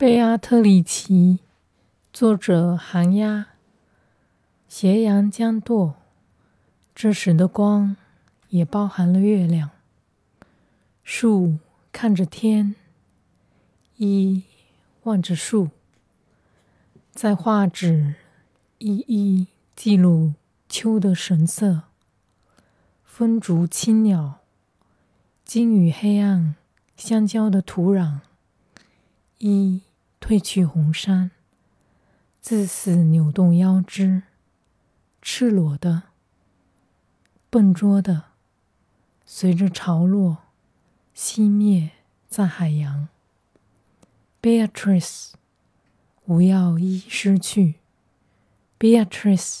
贝阿特里奇，作者寒鸦。斜阳将堕，这时的光也包含了月亮。树看着天，一望着树，在画纸一一记录秋的神色。风烛青鸟，金与黑暗相交的土壤，一。褪去红衫，自死扭动腰肢，赤裸的、笨拙的，随着潮落熄灭在海洋。Beatrice，不要一失去。Beatrice，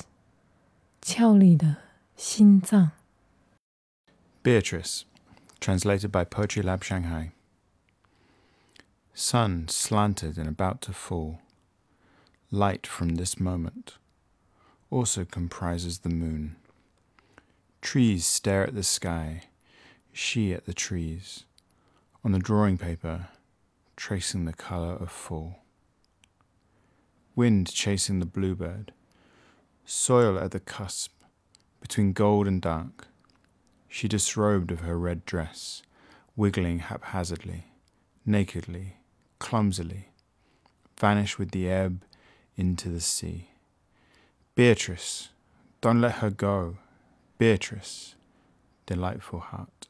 俏丽的心脏。Beatrice, translated by Poetry Lab Shanghai. Sun slanted and about to fall. Light from this moment also comprises the moon. Trees stare at the sky, she at the trees, on the drawing paper, tracing the colour of fall. Wind chasing the bluebird, soil at the cusp, between gold and dark. She disrobed of her red dress, wiggling haphazardly, nakedly, clumsily, vanish with the ebb into the sea. Beatrice, don't let her go. Beatrice, delightful heart.